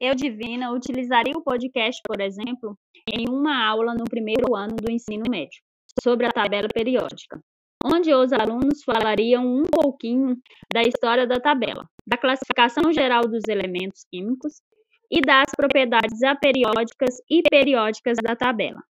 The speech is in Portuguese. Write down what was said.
eu, Divina, utilizaria o podcast, por exemplo, em uma aula no primeiro ano do ensino médio, sobre a tabela periódica, onde os alunos falariam um pouquinho da história da tabela, da classificação geral dos elementos químicos e das propriedades aperiódicas e periódicas da tabela.